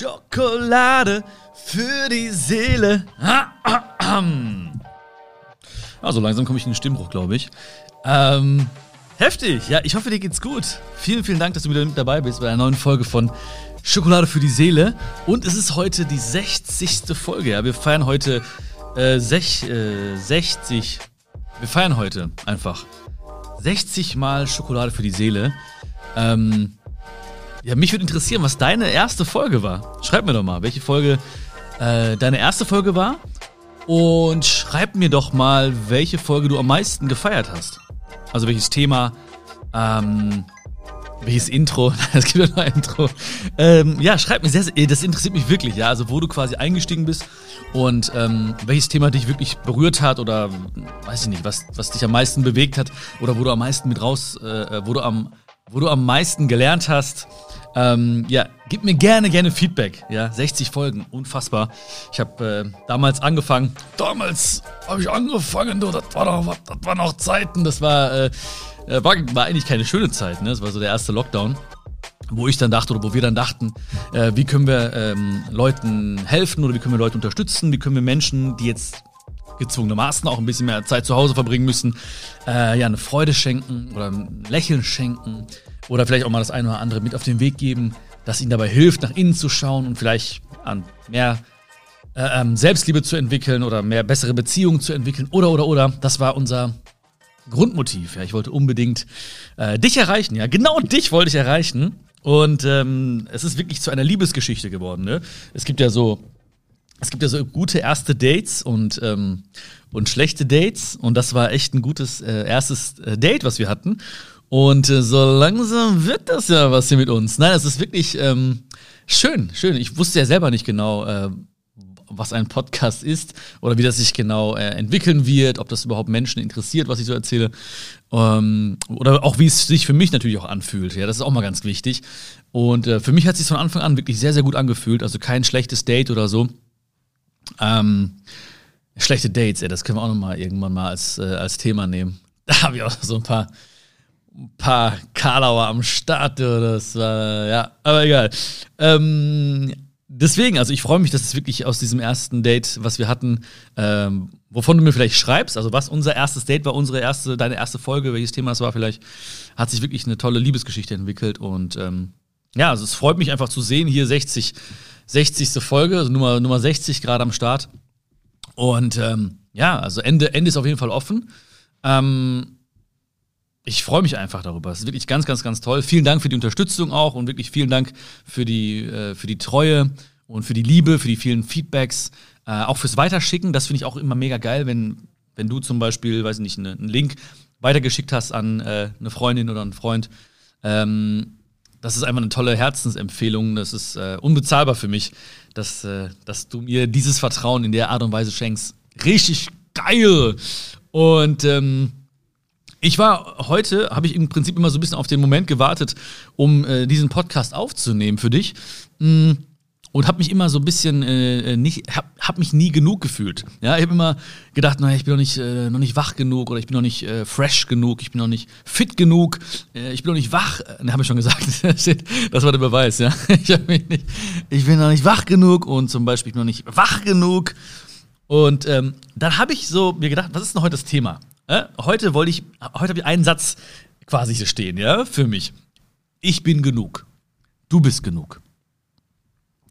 Schokolade für die Seele. Also langsam komme ich in den Stimmbruch, glaube ich. Ähm, heftig. Ja, ich hoffe, dir geht's gut. Vielen, vielen Dank, dass du wieder mit dabei bist bei einer neuen Folge von Schokolade für die Seele. Und es ist heute die 60. Folge. Ja, wir feiern heute äh, sech, äh, 60. Wir feiern heute einfach 60 Mal Schokolade für die Seele. Ähm, ja, mich würde interessieren, was deine erste Folge war. Schreib mir doch mal, welche Folge äh, deine erste Folge war. Und schreib mir doch mal, welche Folge du am meisten gefeiert hast. Also welches Thema, ähm, welches Intro, es gibt ja noch ein Intro. Ähm, ja, schreib mir sehr, sehr, das interessiert mich wirklich, ja. Also wo du quasi eingestiegen bist und ähm, welches Thema dich wirklich berührt hat oder weiß ich nicht, was, was dich am meisten bewegt hat oder wo du am meisten mit raus, äh, wo du am, wo du am meisten gelernt hast. Ähm, ja, gib mir gerne, gerne Feedback. Ja, 60 Folgen, unfassbar. Ich habe äh, damals angefangen. Damals habe ich angefangen, du, das war noch, das war noch Zeiten. Das war, äh, äh, war, war eigentlich keine schöne Zeit. Ne? Das war so der erste Lockdown wo ich dann dachte oder wo wir dann dachten, äh, wie können wir ähm, Leuten helfen oder wie können wir Leute unterstützen, wie können wir Menschen, die jetzt gezwungenermaßen auch ein bisschen mehr Zeit zu Hause verbringen müssen, äh, ja, eine Freude schenken oder ein Lächeln schenken oder vielleicht auch mal das eine oder andere mit auf den Weg geben, das ihnen dabei hilft, nach innen zu schauen und vielleicht an mehr äh, ähm, Selbstliebe zu entwickeln oder mehr bessere Beziehungen zu entwickeln oder oder oder. Das war unser Grundmotiv. Ja, ich wollte unbedingt äh, dich erreichen. Ja, genau dich wollte ich erreichen. Und ähm, es ist wirklich zu einer Liebesgeschichte geworden. Ne? Es gibt ja so es gibt ja so gute erste Dates und, ähm, und schlechte Dates. Und das war echt ein gutes äh, erstes äh, Date, was wir hatten. Und äh, so langsam wird das ja was hier mit uns. Nein, es ist wirklich ähm, schön, schön. Ich wusste ja selber nicht genau, äh, was ein Podcast ist oder wie das sich genau äh, entwickeln wird, ob das überhaupt Menschen interessiert, was ich so erzähle. Ähm, oder auch wie es sich für mich natürlich auch anfühlt. Ja, das ist auch mal ganz wichtig. Und äh, für mich hat es sich von Anfang an wirklich sehr, sehr gut angefühlt. Also kein schlechtes Date oder so. Ähm, schlechte Dates, ey, das können wir auch nochmal irgendwann mal als, äh, als Thema nehmen. Da habe ich auch so ein paar ein paar Karlauer am Start, das war, ja, aber egal. Ähm, deswegen, also ich freue mich, dass es wirklich aus diesem ersten Date, was wir hatten, ähm, wovon du mir vielleicht schreibst, also was unser erstes Date war, unsere erste, deine erste Folge, welches Thema das war, vielleicht hat sich wirklich eine tolle Liebesgeschichte entwickelt und ähm, ja, also es freut mich einfach zu sehen, hier 60, 60. Folge, also Nummer, Nummer 60 gerade am Start. Und ähm, ja, also Ende, Ende ist auf jeden Fall offen. Ähm, ich freue mich einfach darüber. Es ist wirklich ganz, ganz, ganz toll. Vielen Dank für die Unterstützung auch und wirklich vielen Dank für die, äh, für die Treue und für die Liebe, für die vielen Feedbacks, äh, auch fürs Weiterschicken. Das finde ich auch immer mega geil, wenn, wenn du zum Beispiel, weiß ich nicht, einen Link weitergeschickt hast an äh, eine Freundin oder einen Freund. Ähm, das ist einfach eine tolle Herzensempfehlung. Das ist äh, unbezahlbar für mich, dass, äh, dass du mir dieses Vertrauen in der Art und Weise schenkst. Richtig geil! Und ähm, ich war heute, habe ich im Prinzip immer so ein bisschen auf den Moment gewartet, um äh, diesen Podcast aufzunehmen für dich. Mm, und habe mich immer so ein bisschen äh, nicht, habe hab mich nie genug gefühlt. Ja, ich habe immer gedacht, naja, ich bin noch nicht, äh, noch nicht wach genug oder ich bin noch nicht äh, fresh genug, ich bin noch nicht fit genug, äh, ich bin noch nicht wach. Äh, ne, habe ich schon gesagt. das war der Beweis, ja. Ich, mich nicht, ich bin noch nicht wach genug und zum Beispiel ich bin noch nicht wach genug. Und ähm, dann habe ich so mir gedacht, was ist denn heute das Thema? Äh, heute wollte ich, heute habe ich einen Satz quasi hier stehen, ja, für mich. Ich bin genug. Du bist genug.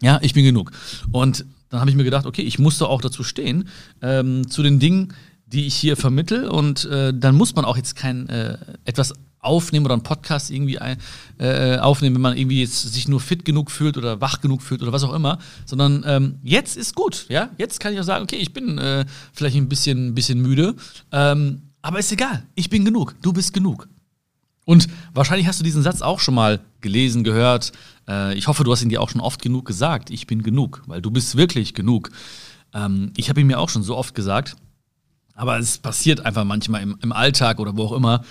Ja, ich bin genug. Und dann habe ich mir gedacht, okay, ich musste auch dazu stehen, ähm, zu den Dingen, die ich hier vermittel. Und äh, dann muss man auch jetzt kein äh, etwas aufnehmen oder einen Podcast irgendwie äh, aufnehmen, wenn man irgendwie jetzt sich nur fit genug fühlt oder wach genug fühlt oder was auch immer, sondern ähm, jetzt ist gut, ja. Jetzt kann ich auch sagen, okay, ich bin äh, vielleicht ein bisschen, bisschen müde, ähm, aber ist egal. Ich bin genug. Du bist genug. Und wahrscheinlich hast du diesen Satz auch schon mal gelesen, gehört. Äh, ich hoffe, du hast ihn dir auch schon oft genug gesagt. Ich bin genug, weil du bist wirklich genug. Ähm, ich habe ihn mir auch schon so oft gesagt. Aber es passiert einfach manchmal im, Alltag oder wo auch immer,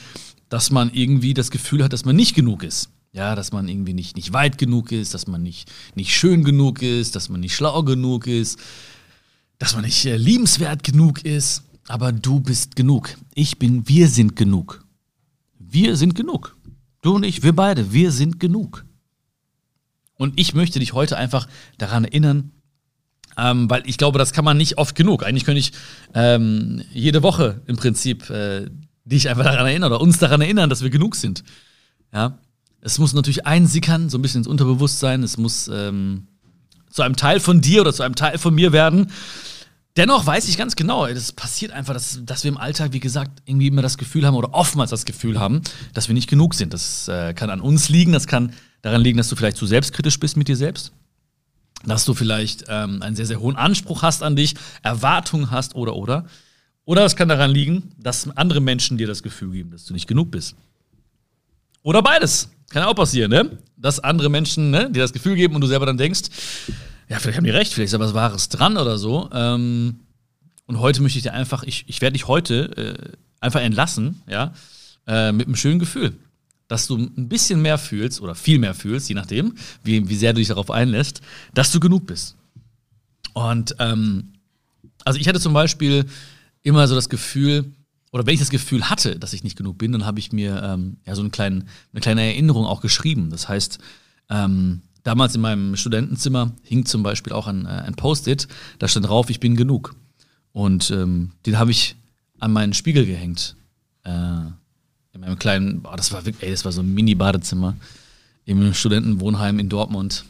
dass man irgendwie das Gefühl hat, dass man nicht genug ist. Ja, dass man irgendwie nicht, nicht weit genug ist, dass man nicht, nicht schön genug ist, dass man nicht schlau genug ist, dass man nicht äh, liebenswert genug ist. Aber du bist genug. Ich bin, wir sind genug. Wir sind genug. Du und ich, wir beide, wir sind genug. Und ich möchte dich heute einfach daran erinnern, ähm, weil ich glaube, das kann man nicht oft genug. Eigentlich könnte ich ähm, jede Woche im Prinzip äh, dich einfach daran erinnern oder uns daran erinnern, dass wir genug sind. Ja. Es muss natürlich einsickern, so ein bisschen ins Unterbewusstsein. Es muss ähm, zu einem Teil von dir oder zu einem Teil von mir werden. Dennoch weiß ich ganz genau, es passiert einfach, dass, dass wir im Alltag, wie gesagt, irgendwie immer das Gefühl haben oder oftmals das Gefühl haben, dass wir nicht genug sind. Das äh, kann an uns liegen, das kann daran liegen, dass du vielleicht zu selbstkritisch bist mit dir selbst, dass du vielleicht ähm, einen sehr, sehr hohen Anspruch hast an dich, Erwartungen hast oder oder. Oder es kann daran liegen, dass andere Menschen dir das Gefühl geben, dass du nicht genug bist. Oder beides. Kann auch passieren, ne? Dass andere Menschen ne, dir das Gefühl geben und du selber dann denkst, ja, vielleicht haben die recht, vielleicht ist aber was Wahres dran oder so. Ähm, und heute möchte ich dir einfach, ich, ich werde dich heute äh, einfach entlassen, ja, äh, mit einem schönen Gefühl. Dass du ein bisschen mehr fühlst oder viel mehr fühlst, je nachdem, wie, wie sehr du dich darauf einlässt, dass du genug bist. Und ähm, also ich hatte zum Beispiel immer so das Gefühl, oder wenn ich das Gefühl hatte, dass ich nicht genug bin, dann habe ich mir ähm, ja so einen kleinen, eine kleine Erinnerung auch geschrieben. Das heißt, ähm, damals in meinem Studentenzimmer hing zum Beispiel auch ein, äh, ein Post-it, da stand drauf, ich bin genug. Und ähm, den habe ich an meinen Spiegel gehängt. Äh, in meinem kleinen, boah, das war wirklich, ey, das war so ein Mini-Badezimmer im Studentenwohnheim in Dortmund.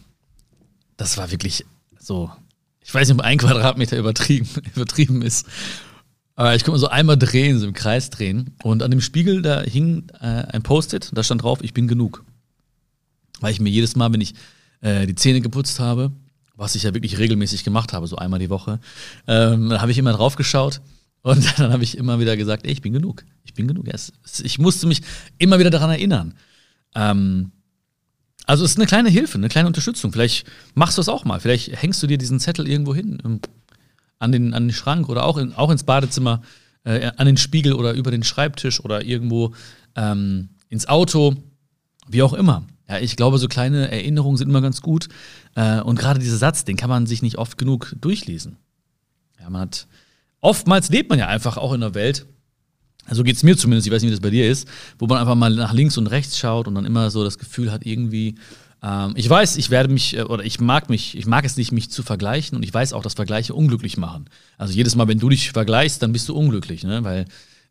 Das war wirklich so, ich weiß nicht, ob ein Quadratmeter übertrieben, übertrieben ist. Aber ich konnte so einmal drehen, so im Kreis drehen. Und an dem Spiegel, da hing äh, ein Post-it, da stand drauf, ich bin genug. Weil ich mir jedes Mal, wenn ich äh, die Zähne geputzt habe, was ich ja wirklich regelmäßig gemacht habe, so einmal die Woche, ähm, habe ich immer drauf geschaut und dann habe ich immer wieder gesagt, ey, ich bin genug, ich bin genug. Ich musste mich immer wieder daran erinnern. Ähm, also es ist eine kleine Hilfe, eine kleine Unterstützung. Vielleicht machst du es auch mal. Vielleicht hängst du dir diesen Zettel irgendwo hin an den, an den Schrank oder auch, in, auch ins Badezimmer, äh, an den Spiegel oder über den Schreibtisch oder irgendwo ähm, ins Auto, wie auch immer. Ja, ich glaube, so kleine Erinnerungen sind immer ganz gut. Äh, und gerade dieser Satz, den kann man sich nicht oft genug durchlesen. Ja, man hat, oftmals lebt man ja einfach auch in einer Welt, so geht es mir zumindest, ich weiß nicht, wie das bei dir ist, wo man einfach mal nach links und rechts schaut und dann immer so das Gefühl hat, irgendwie, ähm, ich weiß, ich werde mich, äh, oder ich mag mich, ich mag es nicht, mich zu vergleichen und ich weiß auch, dass Vergleiche unglücklich machen. Also jedes Mal, wenn du dich vergleichst, dann bist du unglücklich, ne? weil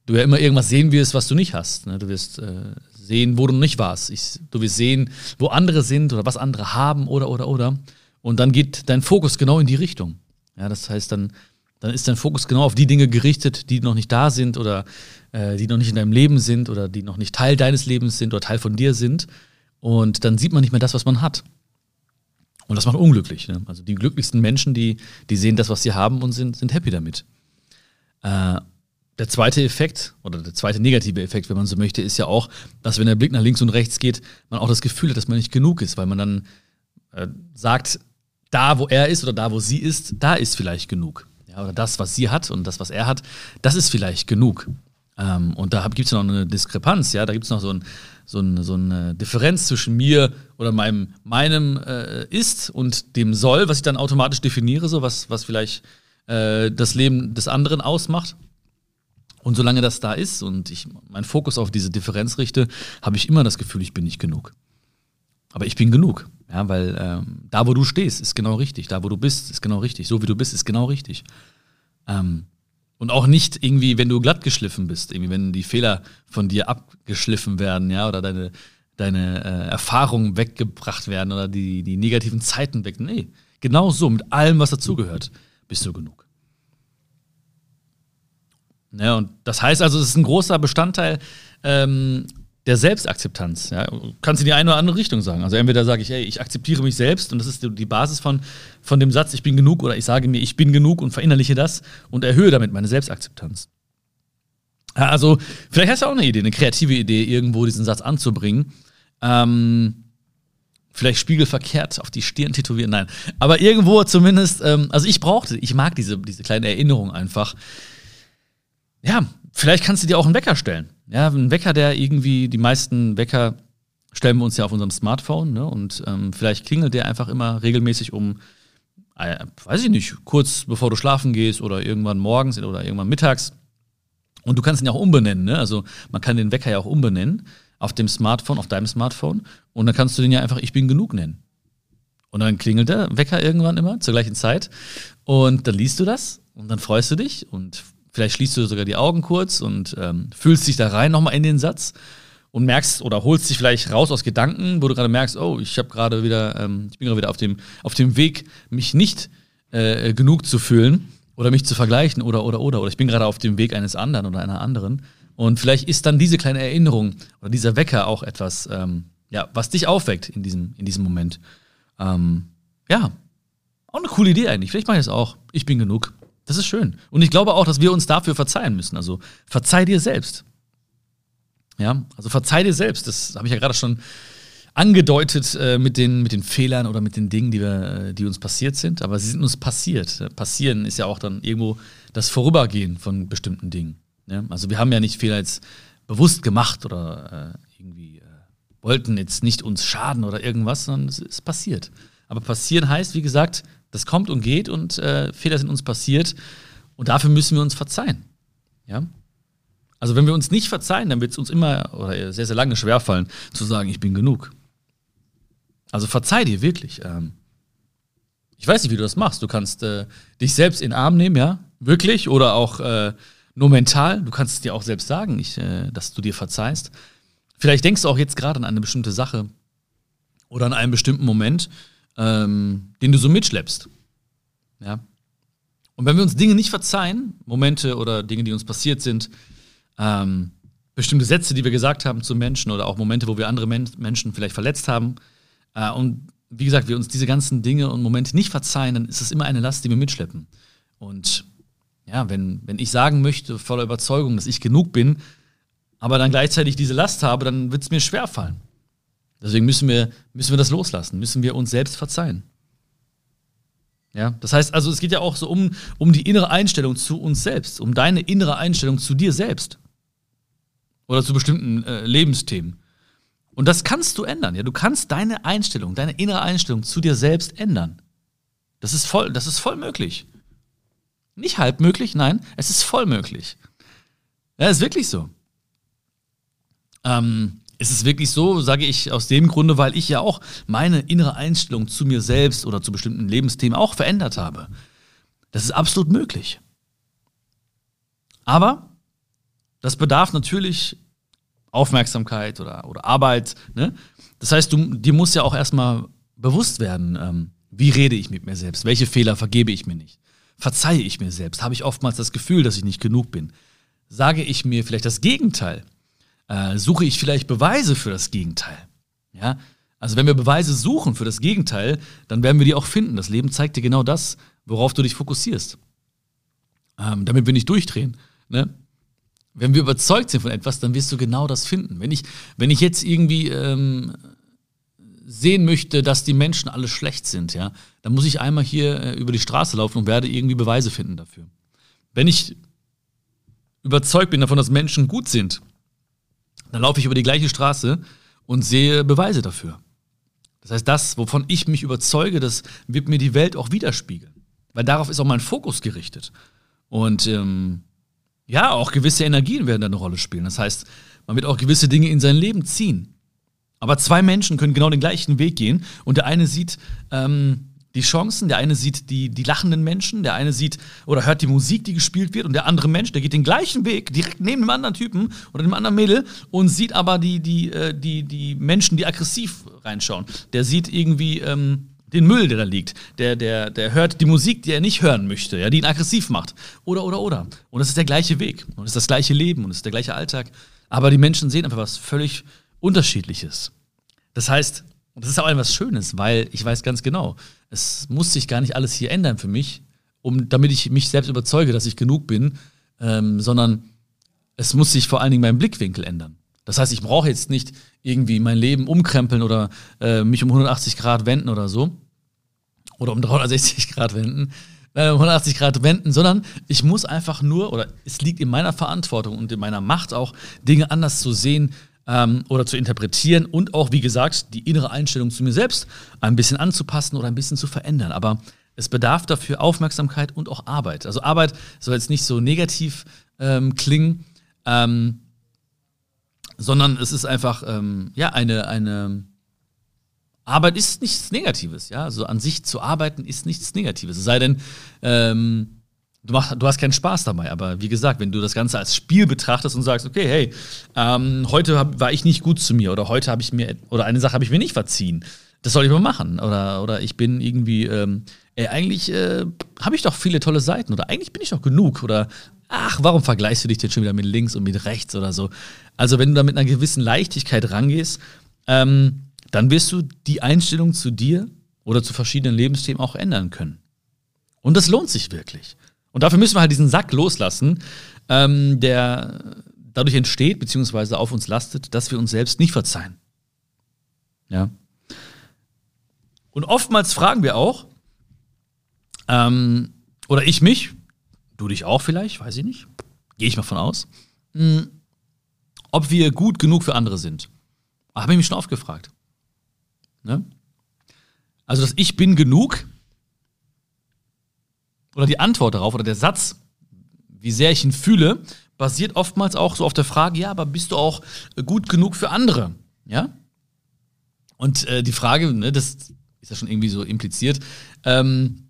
du ja immer irgendwas sehen wirst, was du nicht hast. Ne? Du wirst äh, sehen, wo du nicht warst. Ich, du wirst sehen, wo andere sind oder was andere haben oder, oder, oder. Und dann geht dein Fokus genau in die Richtung. Ja, das heißt, dann, dann ist dein Fokus genau auf die Dinge gerichtet, die noch nicht da sind oder äh, die noch nicht in deinem Leben sind oder die noch nicht Teil deines Lebens sind oder Teil von dir sind. Und dann sieht man nicht mehr das, was man hat. Und das macht unglücklich. Ne? Also die glücklichsten Menschen, die, die sehen das, was sie haben und sind, sind happy damit. Äh, der zweite Effekt oder der zweite negative Effekt, wenn man so möchte, ist ja auch, dass wenn der Blick nach links und rechts geht, man auch das Gefühl hat, dass man nicht genug ist, weil man dann äh, sagt, da wo er ist oder da wo sie ist, da ist vielleicht genug. Ja, oder das, was sie hat und das, was er hat, das ist vielleicht genug. Ähm, und da gibt es noch eine Diskrepanz, ja, da gibt es noch so, ein, so, ein, so, eine Differenz zwischen mir oder meinem, meinem äh, Ist und dem Soll, was ich dann automatisch definiere, so was, was vielleicht äh, das Leben des anderen ausmacht. Und solange das da ist und ich meinen Fokus auf diese Differenz richte, habe ich immer das Gefühl, ich bin nicht genug. Aber ich bin genug, ja, weil ähm, da, wo du stehst, ist genau richtig. Da, wo du bist, ist genau richtig. So wie du bist, ist genau richtig. Ähm, und auch nicht irgendwie, wenn du glatt geschliffen bist, irgendwie, wenn die Fehler von dir abgeschliffen werden, ja, oder deine, deine äh, Erfahrungen weggebracht werden oder die, die negativen Zeiten weg. Nee, genau so, mit allem, was dazugehört, bist du genug. Ja, und das heißt also, es ist ein großer Bestandteil ähm, der Selbstakzeptanz. Ja? Kannst du in die eine oder andere Richtung sagen. Also entweder sage ich, ey, ich akzeptiere mich selbst und das ist die Basis von, von dem Satz, ich bin genug, oder ich sage mir, ich bin genug und verinnerliche das und erhöhe damit meine Selbstakzeptanz. Ja, also, vielleicht hast du auch eine Idee, eine kreative Idee, irgendwo diesen Satz anzubringen. Ähm, vielleicht spiegelverkehrt auf die Stirn tätowieren, nein. Aber irgendwo zumindest, ähm, also ich brauchte, ich mag diese, diese kleine Erinnerung einfach. Ja, vielleicht kannst du dir auch einen Wecker stellen. Ja, ein Wecker, der irgendwie, die meisten Wecker stellen wir uns ja auf unserem Smartphone, ne? Und ähm, vielleicht klingelt der einfach immer regelmäßig um, äh, weiß ich nicht, kurz bevor du schlafen gehst oder irgendwann morgens oder irgendwann mittags. Und du kannst ihn ja auch umbenennen, ne? Also man kann den Wecker ja auch umbenennen auf dem Smartphone, auf deinem Smartphone. Und dann kannst du den ja einfach Ich bin genug nennen. Und dann klingelt der Wecker irgendwann immer zur gleichen Zeit. Und dann liest du das und dann freust du dich und vielleicht schließt du sogar die Augen kurz und ähm, fühlst dich da rein nochmal in den Satz und merkst oder holst dich vielleicht raus aus Gedanken, wo du gerade merkst, oh, ich habe gerade wieder, ähm, ich bin gerade wieder auf dem, auf dem Weg, mich nicht äh, genug zu fühlen oder mich zu vergleichen oder oder oder oder ich bin gerade auf dem Weg eines anderen oder einer anderen. Und vielleicht ist dann diese kleine Erinnerung oder dieser Wecker auch etwas, ähm, ja, was dich aufweckt in diesem, in diesem Moment. Ähm, ja, auch eine coole Idee eigentlich. Vielleicht mache ich das auch. Ich bin genug. Das ist schön. Und ich glaube auch, dass wir uns dafür verzeihen müssen. Also verzeih dir selbst. Ja, also verzeih dir selbst. Das habe ich ja gerade schon angedeutet äh, mit, den, mit den Fehlern oder mit den Dingen, die, wir, die uns passiert sind. Aber sie sind uns passiert. Passieren ist ja auch dann irgendwo das Vorübergehen von bestimmten Dingen. Ja? Also wir haben ja nicht Fehler jetzt bewusst gemacht oder äh, irgendwie äh, wollten jetzt nicht uns schaden oder irgendwas, sondern es ist passiert. Aber passieren heißt, wie gesagt, das kommt und geht und äh, Fehler sind uns passiert und dafür müssen wir uns verzeihen. Ja? Also wenn wir uns nicht verzeihen, dann wird es uns immer oder sehr, sehr lange schwerfallen, zu sagen, ich bin genug. Also verzeih dir wirklich. Ähm, ich weiß nicht, wie du das machst. Du kannst äh, dich selbst in den Arm nehmen, ja, wirklich, oder auch äh, nur mental. Du kannst es dir auch selbst sagen, ich, äh, dass du dir verzeihst. Vielleicht denkst du auch jetzt gerade an eine bestimmte Sache oder an einen bestimmten Moment, ähm, den du so mitschleppst. Ja. Und wenn wir uns Dinge nicht verzeihen, Momente oder Dinge, die uns passiert sind, ähm, bestimmte Sätze, die wir gesagt haben zu Menschen oder auch Momente, wo wir andere Men Menschen vielleicht verletzt haben, äh, und wie gesagt, wir uns diese ganzen Dinge und Momente nicht verzeihen, dann ist es immer eine Last, die wir mitschleppen. Und ja, wenn, wenn ich sagen möchte, voller Überzeugung, dass ich genug bin, aber dann gleichzeitig diese Last habe, dann wird es mir schwerfallen. Deswegen müssen wir, müssen wir das loslassen, müssen wir uns selbst verzeihen. Ja, das heißt also, es geht ja auch so um, um die innere Einstellung zu uns selbst, um deine innere Einstellung zu dir selbst. Oder zu bestimmten äh, Lebensthemen. Und das kannst du ändern. Ja, du kannst deine Einstellung, deine innere Einstellung zu dir selbst ändern. Das ist voll, das ist voll möglich. Nicht halb möglich, nein, es ist voll möglich. Ja, ist wirklich so. Ähm, es ist wirklich so, sage ich aus dem Grunde, weil ich ja auch meine innere Einstellung zu mir selbst oder zu bestimmten Lebensthemen auch verändert habe. Das ist absolut möglich. Aber das bedarf natürlich Aufmerksamkeit oder, oder Arbeit. Ne? Das heißt, du, dir muss ja auch erstmal bewusst werden, ähm, wie rede ich mit mir selbst, welche Fehler vergebe ich mir nicht. Verzeihe ich mir selbst? Habe ich oftmals das Gefühl, dass ich nicht genug bin? Sage ich mir vielleicht das Gegenteil? Äh, suche ich vielleicht Beweise für das Gegenteil? Ja? Also wenn wir Beweise suchen für das Gegenteil, dann werden wir die auch finden. Das Leben zeigt dir genau das, worauf du dich fokussierst. Ähm, damit wir nicht durchdrehen. Ne? Wenn wir überzeugt sind von etwas, dann wirst du genau das finden. Wenn ich, wenn ich jetzt irgendwie ähm, sehen möchte, dass die Menschen alle schlecht sind, ja, dann muss ich einmal hier äh, über die Straße laufen und werde irgendwie Beweise finden dafür. Wenn ich überzeugt bin davon, dass Menschen gut sind, dann laufe ich über die gleiche Straße und sehe Beweise dafür. Das heißt, das, wovon ich mich überzeuge, das wird mir die Welt auch widerspiegeln. Weil darauf ist auch mein Fokus gerichtet. Und ähm, ja, auch gewisse Energien werden da eine Rolle spielen. Das heißt, man wird auch gewisse Dinge in sein Leben ziehen. Aber zwei Menschen können genau den gleichen Weg gehen und der eine sieht ähm, die Chancen, der eine sieht die, die lachenden Menschen, der eine sieht oder hört die Musik, die gespielt wird und der andere Mensch, der geht den gleichen Weg direkt neben dem anderen Typen oder dem anderen Mädel und sieht aber die, die, äh, die, die Menschen, die aggressiv reinschauen. Der sieht irgendwie ähm, den Müll, der da liegt. Der, der, der hört die Musik, die er nicht hören möchte, ja, die ihn aggressiv macht. Oder, oder, oder. Und es ist der gleiche Weg und es ist das gleiche Leben und es ist der gleiche Alltag. Aber die Menschen sehen einfach was völlig unterschiedliches. Das heißt, und das ist auch etwas Schönes, weil ich weiß ganz genau, es muss sich gar nicht alles hier ändern für mich, um, damit ich mich selbst überzeuge, dass ich genug bin, ähm, sondern es muss sich vor allen Dingen mein Blickwinkel ändern. Das heißt, ich brauche jetzt nicht irgendwie mein Leben umkrempeln oder äh, mich um 180 Grad wenden oder so. Oder um 360 Grad wenden, äh, 180 Grad wenden, sondern ich muss einfach nur, oder es liegt in meiner Verantwortung und in meiner Macht auch, Dinge anders zu sehen ähm, oder zu interpretieren und auch, wie gesagt, die innere Einstellung zu mir selbst ein bisschen anzupassen oder ein bisschen zu verändern. Aber es bedarf dafür Aufmerksamkeit und auch Arbeit. Also Arbeit soll jetzt nicht so negativ ähm, klingen, ähm, sondern es ist einfach ähm, ja eine, eine Arbeit ist nichts Negatives, ja. Also an sich zu arbeiten ist nichts Negatives. Es sei denn, ähm, du, mach, du hast keinen Spaß dabei. Aber wie gesagt, wenn du das Ganze als Spiel betrachtest und sagst, okay, hey, ähm, heute hab, war ich nicht gut zu mir oder heute habe ich mir, oder eine Sache habe ich mir nicht verziehen. Das soll ich mal machen. Oder, oder ich bin irgendwie, ähm, ey, eigentlich äh, habe ich doch viele tolle Seiten oder eigentlich bin ich doch genug oder ach, warum vergleichst du dich denn schon wieder mit links und mit rechts oder so? Also, wenn du da mit einer gewissen Leichtigkeit rangehst, ähm, dann wirst du die Einstellung zu dir oder zu verschiedenen Lebensthemen auch ändern können. Und das lohnt sich wirklich. Und dafür müssen wir halt diesen Sack loslassen, ähm, der dadurch entsteht, beziehungsweise auf uns lastet, dass wir uns selbst nicht verzeihen. Ja. Und oftmals fragen wir auch, ähm, oder ich mich, du dich auch vielleicht, weiß ich nicht, gehe ich mal von aus, mh, hm, ob wir gut genug für andere sind. Habe ich mich schon oft gefragt. Ne? Also das Ich bin genug oder die Antwort darauf oder der Satz, wie sehr ich ihn fühle, basiert oftmals auch so auf der Frage, ja, aber bist du auch gut genug für andere? Ja? Und äh, die Frage, ne, das ist ja schon irgendwie so impliziert, ähm,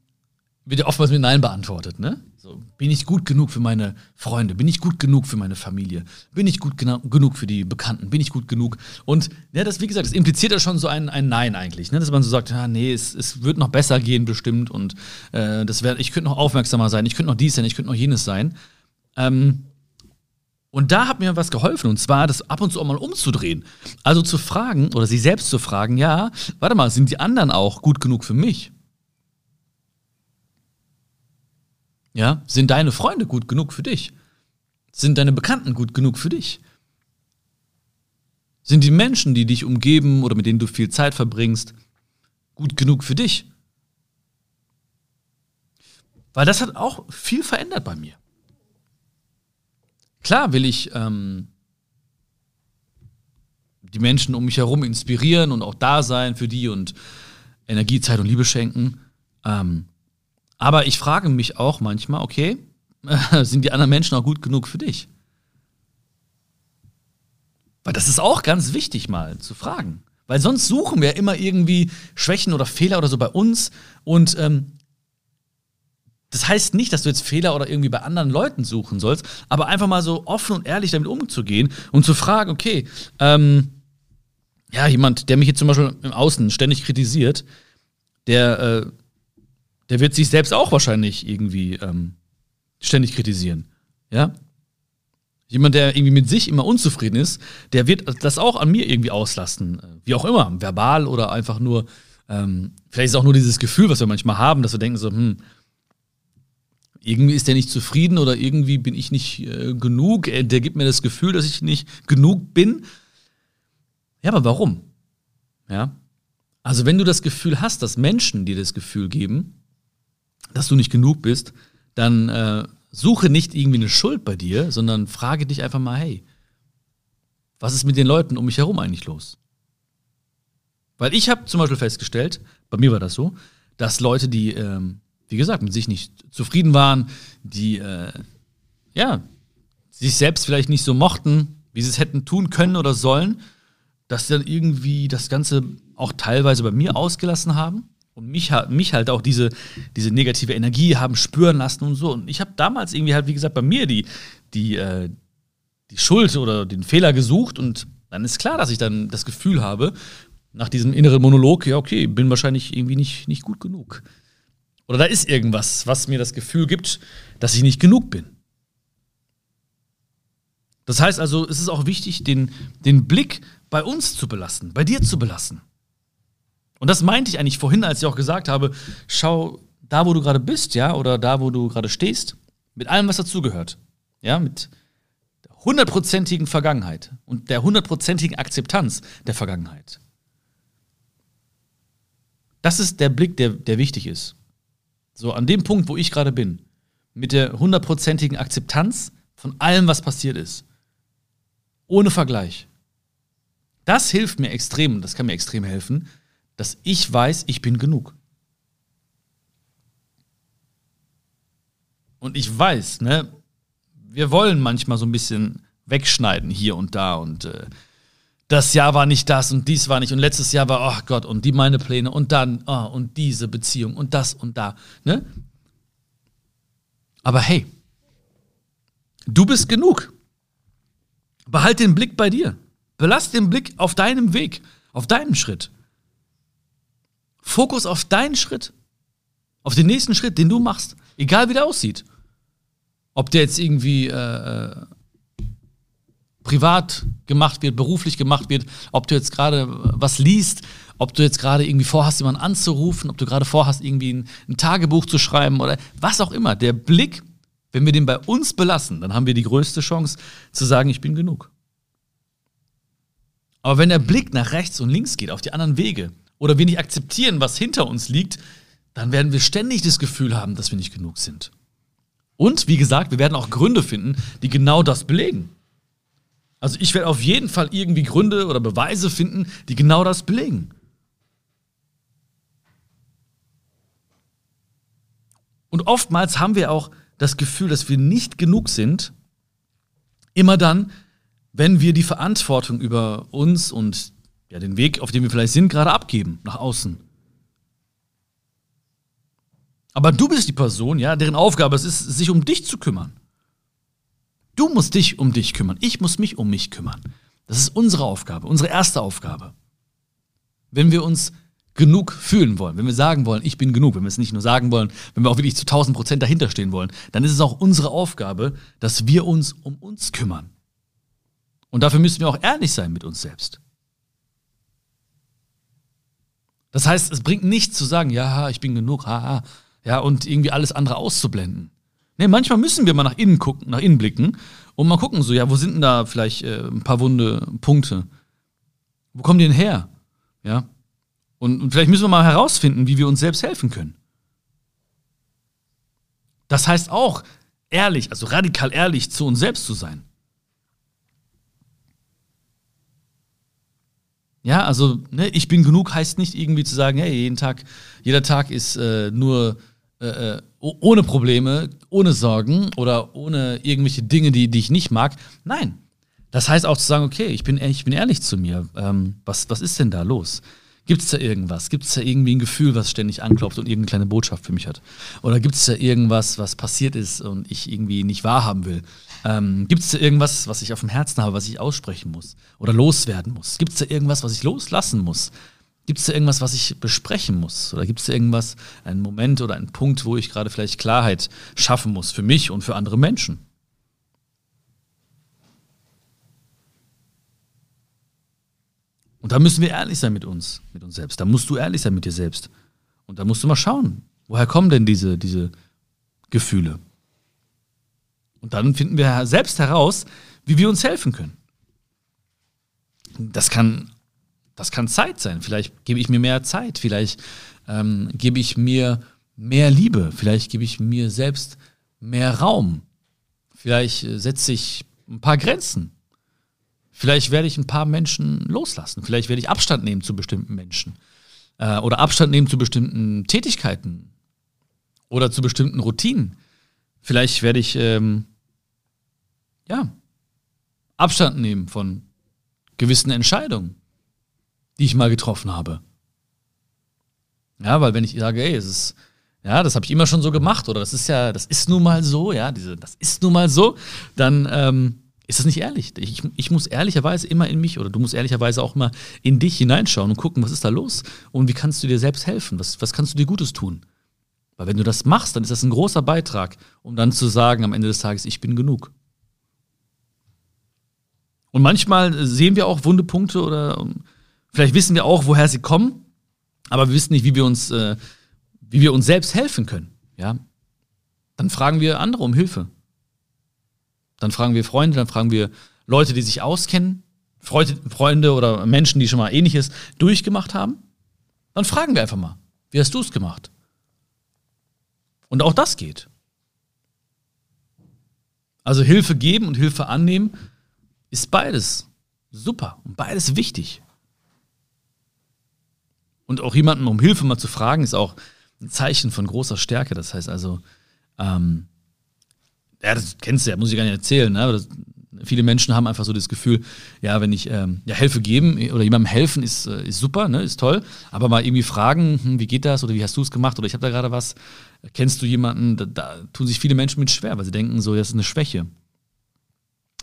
wird ja oftmals mit Nein beantwortet, ne? So, bin ich gut genug für meine Freunde? Bin ich gut genug für meine Familie? Bin ich gut genug für die Bekannten? Bin ich gut genug? Und ja, das, wie gesagt, das impliziert ja schon so ein, ein Nein eigentlich, ne? dass man so sagt, ja, nee, es, es wird noch besser gehen bestimmt und äh, das wär, ich könnte noch aufmerksamer sein, ich könnte noch dies sein, ich könnte noch jenes sein. Ähm, und da hat mir was geholfen, und zwar das ab und zu auch mal umzudrehen. Also zu fragen oder sich selbst zu fragen, ja, warte mal, sind die anderen auch gut genug für mich? Ja, sind deine Freunde gut genug für dich? Sind deine Bekannten gut genug für dich? Sind die Menschen, die dich umgeben oder mit denen du viel Zeit verbringst, gut genug für dich? Weil das hat auch viel verändert bei mir. Klar will ich ähm, die Menschen um mich herum inspirieren und auch da sein für die und Energie, Zeit und Liebe schenken. Ähm, aber ich frage mich auch manchmal, okay, sind die anderen Menschen auch gut genug für dich? Weil das ist auch ganz wichtig mal zu fragen. Weil sonst suchen wir immer irgendwie Schwächen oder Fehler oder so bei uns. Und ähm, das heißt nicht, dass du jetzt Fehler oder irgendwie bei anderen Leuten suchen sollst, aber einfach mal so offen und ehrlich damit umzugehen und zu fragen, okay, ähm, ja, jemand, der mich jetzt zum Beispiel im Außen ständig kritisiert, der äh, der wird sich selbst auch wahrscheinlich irgendwie ähm, ständig kritisieren. Ja? Jemand, der irgendwie mit sich immer unzufrieden ist, der wird das auch an mir irgendwie auslasten. Wie auch immer, verbal oder einfach nur, ähm, vielleicht ist auch nur dieses Gefühl, was wir manchmal haben, dass wir denken so, hm, irgendwie ist der nicht zufrieden oder irgendwie bin ich nicht äh, genug. Der gibt mir das Gefühl, dass ich nicht genug bin. Ja, aber warum? Ja. Also, wenn du das Gefühl hast, dass Menschen dir das Gefühl geben, dass du nicht genug bist, dann äh, suche nicht irgendwie eine Schuld bei dir, sondern frage dich einfach mal, hey, was ist mit den Leuten um mich herum eigentlich los? Weil ich habe zum Beispiel festgestellt, bei mir war das so, dass Leute, die, ähm, wie gesagt, mit sich nicht zufrieden waren, die, äh, ja, sich selbst vielleicht nicht so mochten, wie sie es hätten tun können oder sollen, dass sie dann irgendwie das Ganze auch teilweise bei mir ausgelassen haben und mich, mich halt auch diese, diese negative Energie haben spüren lassen und so. Und ich habe damals irgendwie halt, wie gesagt, bei mir die, die, äh, die Schuld oder den Fehler gesucht und dann ist klar, dass ich dann das Gefühl habe, nach diesem inneren Monolog, ja, okay, bin wahrscheinlich irgendwie nicht, nicht gut genug. Oder da ist irgendwas, was mir das Gefühl gibt, dass ich nicht genug bin. Das heißt also, es ist auch wichtig, den, den Blick bei uns zu belassen, bei dir zu belassen. Und das meinte ich eigentlich vorhin, als ich auch gesagt habe, schau da, wo du gerade bist, ja, oder da, wo du gerade stehst, mit allem, was dazugehört. Ja, mit der hundertprozentigen Vergangenheit und der hundertprozentigen Akzeptanz der Vergangenheit. Das ist der Blick, der, der wichtig ist. So, an dem Punkt, wo ich gerade bin, mit der hundertprozentigen Akzeptanz von allem, was passiert ist. Ohne Vergleich. Das hilft mir extrem das kann mir extrem helfen, dass ich weiß, ich bin genug. Und ich weiß, ne, wir wollen manchmal so ein bisschen wegschneiden hier und da und äh, das Jahr war nicht das und dies war nicht und letztes Jahr war, oh Gott, und die meine Pläne und dann, oh, und diese Beziehung und das und da. Ne? Aber hey, du bist genug. Behalt den Blick bei dir. Belass den Blick auf deinem Weg, auf deinem Schritt. Fokus auf deinen Schritt, auf den nächsten Schritt, den du machst, egal wie der aussieht. Ob der jetzt irgendwie äh, äh privat gemacht wird, beruflich gemacht wird, ob du jetzt gerade was liest, ob du jetzt gerade irgendwie vorhast, jemanden anzurufen, ob du gerade vorhast, irgendwie ein, ein, Tagebuch zu schreiben oder was auch immer. Der Blick, wenn wir den bei uns belassen, dann haben wir die größte Chance zu sagen, ich bin genug. Aber wenn der Blick nach rechts und links geht, auf die anderen Wege, oder wir nicht akzeptieren, was hinter uns liegt, dann werden wir ständig das Gefühl haben, dass wir nicht genug sind. Und wie gesagt, wir werden auch Gründe finden, die genau das belegen. Also ich werde auf jeden Fall irgendwie Gründe oder Beweise finden, die genau das belegen. Und oftmals haben wir auch das Gefühl, dass wir nicht genug sind, immer dann, wenn wir die Verantwortung über uns und ja, den Weg, auf dem wir vielleicht sind, gerade abgeben, nach außen. Aber du bist die Person, ja, deren Aufgabe es ist, sich um dich zu kümmern. Du musst dich um dich kümmern. Ich muss mich um mich kümmern. Das ist unsere Aufgabe, unsere erste Aufgabe. Wenn wir uns genug fühlen wollen, wenn wir sagen wollen, ich bin genug, wenn wir es nicht nur sagen wollen, wenn wir auch wirklich zu 1000 Prozent dahinter stehen wollen, dann ist es auch unsere Aufgabe, dass wir uns um uns kümmern. Und dafür müssen wir auch ehrlich sein mit uns selbst. Das heißt, es bringt nichts zu sagen, ja, ich bin genug, haha, ja, und irgendwie alles andere auszublenden. Nee, manchmal müssen wir mal nach innen gucken, nach innen blicken und mal gucken, so, ja, wo sind denn da vielleicht äh, ein paar wunde Punkte? Wo kommen die denn her? Ja. Und, und vielleicht müssen wir mal herausfinden, wie wir uns selbst helfen können. Das heißt auch, ehrlich, also radikal ehrlich zu uns selbst zu sein. Ja, also, ne, ich bin genug heißt nicht irgendwie zu sagen, hey, jeden Tag, jeder Tag ist äh, nur äh, äh ohne Probleme, ohne Sorgen oder ohne irgendwelche Dinge, die, die ich nicht mag. Nein. Das heißt auch zu sagen, okay, ich bin, ich bin ehrlich zu mir. Ähm, was, was ist denn da los? Gibt es da irgendwas? Gibt es da irgendwie ein Gefühl, was ständig anklopft und irgendeine kleine Botschaft für mich hat? Oder gibt es da irgendwas, was passiert ist und ich irgendwie nicht wahrhaben will? Ähm, Gibt es da irgendwas, was ich auf dem Herzen habe, was ich aussprechen muss oder loswerden muss? Gibt es da irgendwas, was ich loslassen muss? Gibt es da irgendwas, was ich besprechen muss? Oder gibt es da irgendwas, einen Moment oder einen Punkt, wo ich gerade vielleicht Klarheit schaffen muss für mich und für andere Menschen? Und da müssen wir ehrlich sein mit uns, mit uns selbst. Da musst du ehrlich sein mit dir selbst. Und da musst du mal schauen, woher kommen denn diese, diese Gefühle? Und dann finden wir selbst heraus, wie wir uns helfen können. Das kann das kann Zeit sein. Vielleicht gebe ich mir mehr Zeit. Vielleicht ähm, gebe ich mir mehr Liebe. Vielleicht gebe ich mir selbst mehr Raum. Vielleicht äh, setze ich ein paar Grenzen. Vielleicht werde ich ein paar Menschen loslassen. Vielleicht werde ich Abstand nehmen zu bestimmten Menschen. Äh, oder Abstand nehmen zu bestimmten Tätigkeiten. Oder zu bestimmten Routinen. Vielleicht werde ich, ähm, ja, Abstand nehmen von gewissen Entscheidungen die ich mal getroffen habe. Ja, weil wenn ich sage, ey, es ist, ja, das habe ich immer schon so gemacht oder das ist ja, das ist nun mal so, ja, diese, das ist nun mal so, dann ähm, ist das nicht ehrlich. Ich, ich muss ehrlicherweise immer in mich oder du musst ehrlicherweise auch immer in dich hineinschauen und gucken, was ist da los und wie kannst du dir selbst helfen, was, was kannst du dir Gutes tun. Weil wenn du das machst, dann ist das ein großer Beitrag, um dann zu sagen am Ende des Tages, ich bin genug. Und manchmal sehen wir auch wunde Punkte oder Vielleicht wissen wir auch, woher sie kommen, aber wir wissen nicht, wie wir uns, äh, wie wir uns selbst helfen können. Ja? Dann fragen wir andere um Hilfe. Dann fragen wir Freunde, dann fragen wir Leute, die sich auskennen, Freunde oder Menschen, die schon mal Ähnliches durchgemacht haben. Dann fragen wir einfach mal, wie hast du es gemacht? Und auch das geht. Also Hilfe geben und Hilfe annehmen ist beides super und beides wichtig. Und auch jemanden um Hilfe mal zu fragen, ist auch ein Zeichen von großer Stärke. Das heißt also, ähm, ja, das kennst du ja, muss ich gar nicht erzählen, ne? Das, Viele Menschen haben einfach so das Gefühl, ja, wenn ich ähm, ja, Hilfe geben oder jemandem helfen, ist, äh, ist super, ne, ist toll. Aber mal irgendwie fragen, hm, wie geht das oder wie hast du es gemacht oder ich habe da gerade was, kennst du jemanden, da, da, tun sich viele Menschen mit schwer, weil sie denken so, das ist eine Schwäche.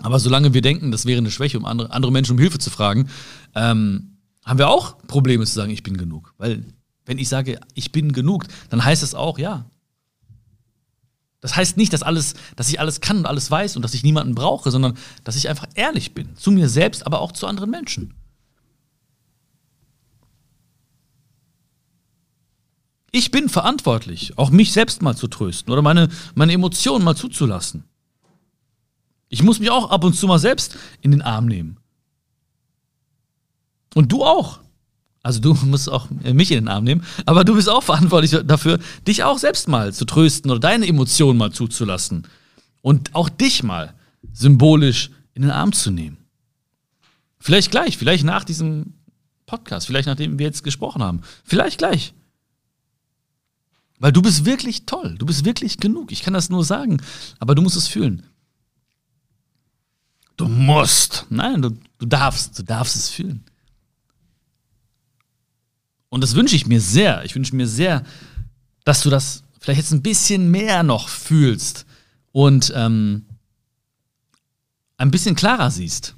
Aber solange wir denken, das wäre eine Schwäche, um andere, andere Menschen um Hilfe zu fragen, ähm, haben wir auch Probleme zu sagen, ich bin genug. Weil wenn ich sage, ich bin genug, dann heißt es auch, ja, das heißt nicht, dass, alles, dass ich alles kann und alles weiß und dass ich niemanden brauche, sondern dass ich einfach ehrlich bin. Zu mir selbst, aber auch zu anderen Menschen. Ich bin verantwortlich, auch mich selbst mal zu trösten oder meine, meine Emotionen mal zuzulassen. Ich muss mich auch ab und zu mal selbst in den Arm nehmen. Und du auch. Also du musst auch mich in den Arm nehmen, aber du bist auch verantwortlich dafür, dich auch selbst mal zu trösten oder deine Emotionen mal zuzulassen und auch dich mal symbolisch in den Arm zu nehmen. Vielleicht gleich, vielleicht nach diesem Podcast, vielleicht nachdem wir jetzt gesprochen haben, vielleicht gleich. Weil du bist wirklich toll, du bist wirklich genug. Ich kann das nur sagen, aber du musst es fühlen. Du musst. Nein, du, du darfst, du darfst es fühlen. Und das wünsche ich mir sehr. Ich wünsche mir sehr, dass du das vielleicht jetzt ein bisschen mehr noch fühlst und ähm, ein bisschen klarer siehst.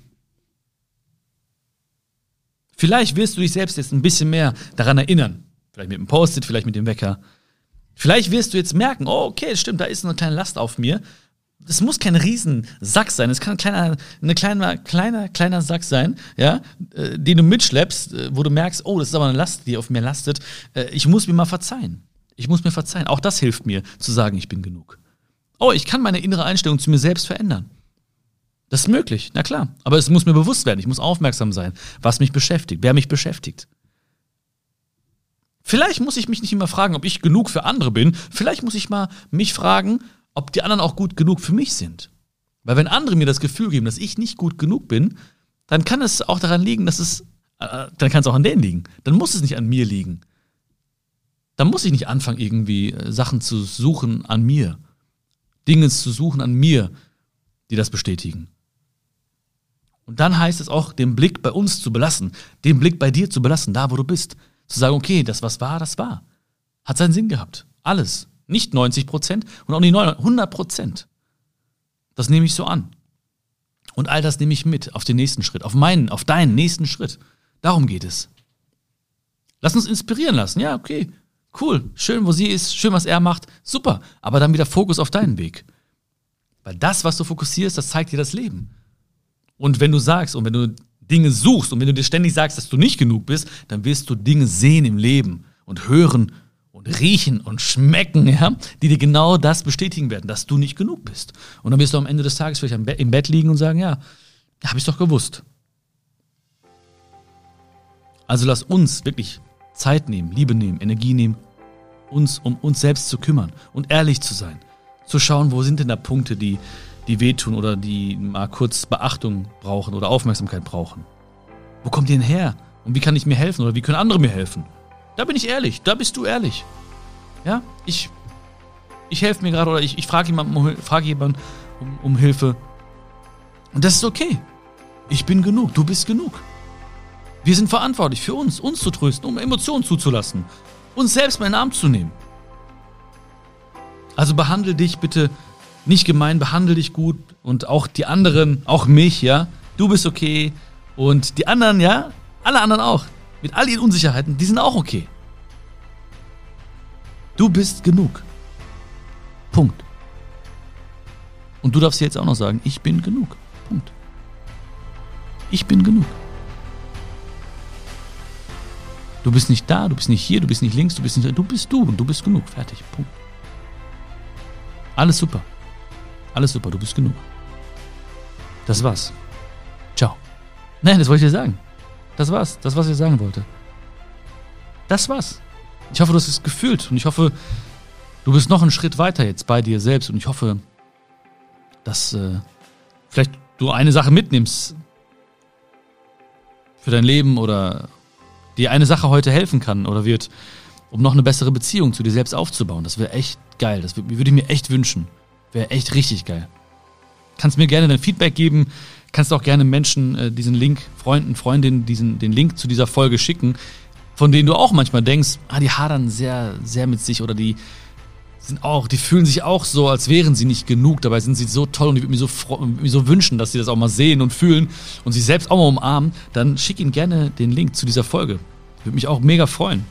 Vielleicht wirst du dich selbst jetzt ein bisschen mehr daran erinnern. Vielleicht mit dem Post-it, vielleicht mit dem Wecker. Vielleicht wirst du jetzt merken, oh, okay, stimmt, da ist eine kleine Last auf mir es muss kein Riesensack sein, es kann ein kleiner, eine kleiner, kleiner, kleiner Sack sein, ja, äh, den du mitschleppst, äh, wo du merkst, oh, das ist aber eine Last, die auf mir lastet. Äh, ich muss mir mal verzeihen. Ich muss mir verzeihen. Auch das hilft mir, zu sagen, ich bin genug. Oh, ich kann meine innere Einstellung zu mir selbst verändern. Das ist möglich, na klar. Aber es muss mir bewusst werden. Ich muss aufmerksam sein, was mich beschäftigt, wer mich beschäftigt. Vielleicht muss ich mich nicht immer fragen, ob ich genug für andere bin. Vielleicht muss ich mal mich fragen, ob die anderen auch gut genug für mich sind. Weil wenn andere mir das Gefühl geben, dass ich nicht gut genug bin, dann kann es auch daran liegen, dass es, äh, dann kann es auch an denen liegen. Dann muss es nicht an mir liegen. Dann muss ich nicht anfangen, irgendwie äh, Sachen zu suchen an mir. Dinge zu suchen an mir, die das bestätigen. Und dann heißt es auch, den Blick bei uns zu belassen, den Blick bei dir zu belassen, da wo du bist. Zu sagen, okay, das was war, das war. Hat seinen Sinn gehabt. Alles. Nicht 90 Prozent und auch nicht 100 Prozent. Das nehme ich so an. Und all das nehme ich mit auf den nächsten Schritt, auf meinen, auf deinen nächsten Schritt. Darum geht es. Lass uns inspirieren lassen. Ja, okay. Cool. Schön, wo sie ist. Schön, was er macht. Super. Aber dann wieder Fokus auf deinen Weg. Weil das, was du fokussierst, das zeigt dir das Leben. Und wenn du sagst und wenn du Dinge suchst und wenn du dir ständig sagst, dass du nicht genug bist, dann wirst du Dinge sehen im Leben und hören riechen und schmecken, ja, die dir genau das bestätigen werden, dass du nicht genug bist. Und dann wirst du am Ende des Tages vielleicht im Bett liegen und sagen, ja, habe ich doch gewusst. Also lass uns wirklich Zeit nehmen, Liebe nehmen, Energie nehmen, uns um uns selbst zu kümmern und ehrlich zu sein. Zu schauen, wo sind denn da Punkte, die, die wehtun oder die mal kurz Beachtung brauchen oder Aufmerksamkeit brauchen. Wo kommt ihr denn her? Und wie kann ich mir helfen oder wie können andere mir helfen? Da bin ich ehrlich, da bist du ehrlich. Ja, ich, ich helfe mir gerade oder ich, ich frage jemanden, frag jemanden um, um Hilfe. Und das ist okay. Ich bin genug, du bist genug. Wir sind verantwortlich für uns, uns zu trösten, um Emotionen zuzulassen, uns selbst mal in den Arm zu nehmen. Also behandle dich bitte nicht gemein, behandle dich gut und auch die anderen, auch mich, ja. Du bist okay und die anderen, ja, alle anderen auch mit all ihren Unsicherheiten, die sind auch okay. Du bist genug. Punkt. Und du darfst jetzt auch noch sagen, ich bin genug. Punkt. Ich bin genug. Du bist nicht da, du bist nicht hier, du bist nicht links, du bist nicht. Du bist du und du bist genug. Fertig. Punkt. Alles super. Alles super, du bist genug. Das war's. Ciao. Nein, das wollte ich dir sagen. Das war's. Das, was ich sagen wollte. Das war's. Ich hoffe, du hast es gefühlt und ich hoffe, du bist noch einen Schritt weiter jetzt bei dir selbst und ich hoffe, dass äh, vielleicht du eine Sache mitnimmst für dein Leben oder dir eine Sache heute helfen kann oder wird, um noch eine bessere Beziehung zu dir selbst aufzubauen. Das wäre echt geil. Das würde ich mir echt wünschen. Wäre echt richtig geil. Kannst mir gerne dein Feedback geben. Kannst auch gerne Menschen äh, diesen Link, Freunden, Freundinnen, diesen, den Link zu dieser Folge schicken, von denen du auch manchmal denkst, ah, die hadern sehr, sehr mit sich oder die sind auch, die fühlen sich auch so, als wären sie nicht genug. Dabei sind sie so toll und ich würde mir so, mir so wünschen, dass sie das auch mal sehen und fühlen und sich selbst auch mal umarmen. Dann schick ihnen gerne den Link zu dieser Folge. Würde mich auch mega freuen.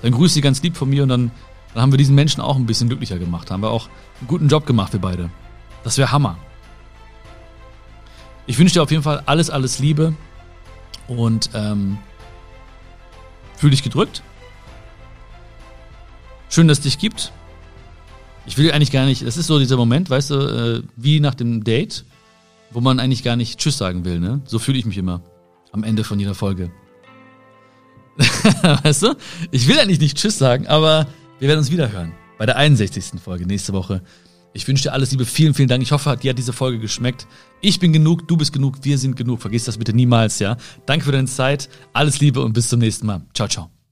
Dann grüße sie ganz lieb von mir und dann, dann haben wir diesen Menschen auch ein bisschen glücklicher gemacht. Haben wir auch einen guten Job gemacht, wir beide. Das wäre Hammer. Ich wünsche dir auf jeden Fall alles, alles Liebe und ähm, fühl dich gedrückt. Schön, dass es dich gibt. Ich will eigentlich gar nicht, das ist so dieser Moment, weißt du, äh, wie nach dem Date, wo man eigentlich gar nicht Tschüss sagen will, ne? So fühle ich mich immer am Ende von jeder Folge. weißt du? Ich will eigentlich nicht Tschüss sagen, aber wir werden uns wieder hören. Bei der 61. Folge nächste Woche. Ich wünsche dir alles Liebe, vielen, vielen Dank. Ich hoffe, dir hat diese Folge geschmeckt. Ich bin genug, du bist genug, wir sind genug. Vergiss das bitte niemals, ja. Danke für deine Zeit, alles Liebe und bis zum nächsten Mal. Ciao, ciao.